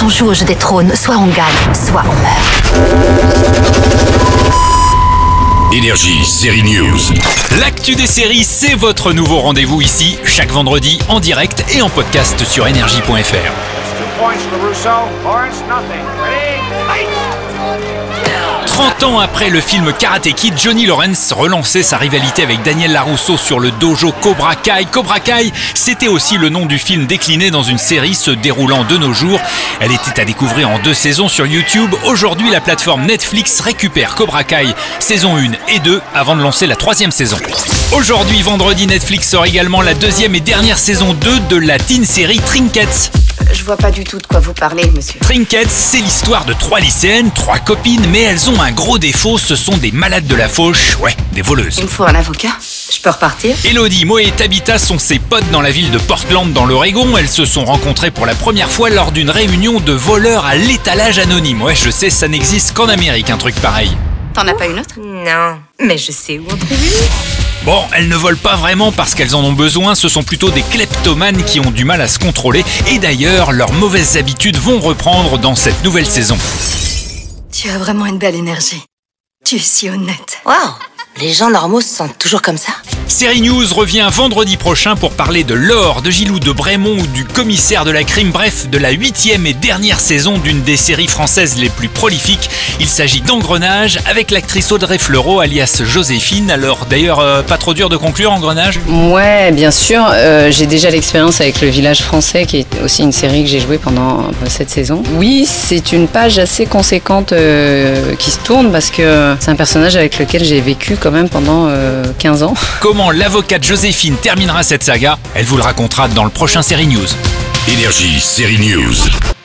Quand on joue au jeu des trônes, soit on gagne, soit on meurt. Énergie, série news. L'actu des séries, c'est votre nouveau rendez-vous ici, chaque vendredi en direct et en podcast sur énergie.fr. Two points for Russo. Lawrence, nothing. Ready? Fight! 30 ans après le film Karate Kid, Johnny Lawrence relançait sa rivalité avec Daniel Larusso sur le dojo Cobra Kai. Cobra Kai, c'était aussi le nom du film décliné dans une série se déroulant de nos jours. Elle était à découvrir en deux saisons sur YouTube. Aujourd'hui, la plateforme Netflix récupère Cobra Kai saison 1 et 2 avant de lancer la troisième saison. Aujourd'hui, vendredi, Netflix sort également la deuxième et dernière saison 2 de la teen série Trinkets. Je vois pas du tout de quoi vous parlez, monsieur. Trinkets, c'est l'histoire de trois lycéennes, trois copines, mais elles ont un gros défaut, ce sont des malades de la fauche, ouais, des voleuses. Il me faut un avocat. Je peux repartir? Elodie, Moe et Tabitha sont ses potes dans la ville de Portland dans l'Oregon. Elles se sont rencontrées pour la première fois lors d'une réunion de voleurs à l'étalage anonyme. Ouais, je sais, ça n'existe qu'en Amérique, un truc pareil. T'en as pas une autre? Non, mais je sais où on trouve une. Bon, elles ne volent pas vraiment parce qu'elles en ont besoin, ce sont plutôt des kleptomanes qui ont du mal à se contrôler. Et d'ailleurs, leurs mauvaises habitudes vont reprendre dans cette nouvelle saison. Tu as vraiment une belle énergie. Tu es si honnête. Waouh, les gens normaux se sentent toujours comme ça Série News revient vendredi prochain pour parler de l'or, de Gilou, de Brémond ou du commissaire de la crime, bref, de la huitième et dernière saison d'une des séries françaises les plus prolifiques. Il s'agit d'Engrenage avec l'actrice Audrey Fleurot alias Joséphine. Alors d'ailleurs, euh, pas trop dur de conclure Engrenage? Ouais, bien sûr. Euh, j'ai déjà l'expérience avec Le Village français, qui est aussi une série que j'ai jouée pendant euh, cette saison. Oui, c'est une page assez conséquente euh, qui se tourne parce que c'est un personnage avec lequel j'ai vécu quand même pendant euh, 15 ans. L'avocate Joséphine terminera cette saga Elle vous le racontera dans le prochain Série News. Énergie, série news.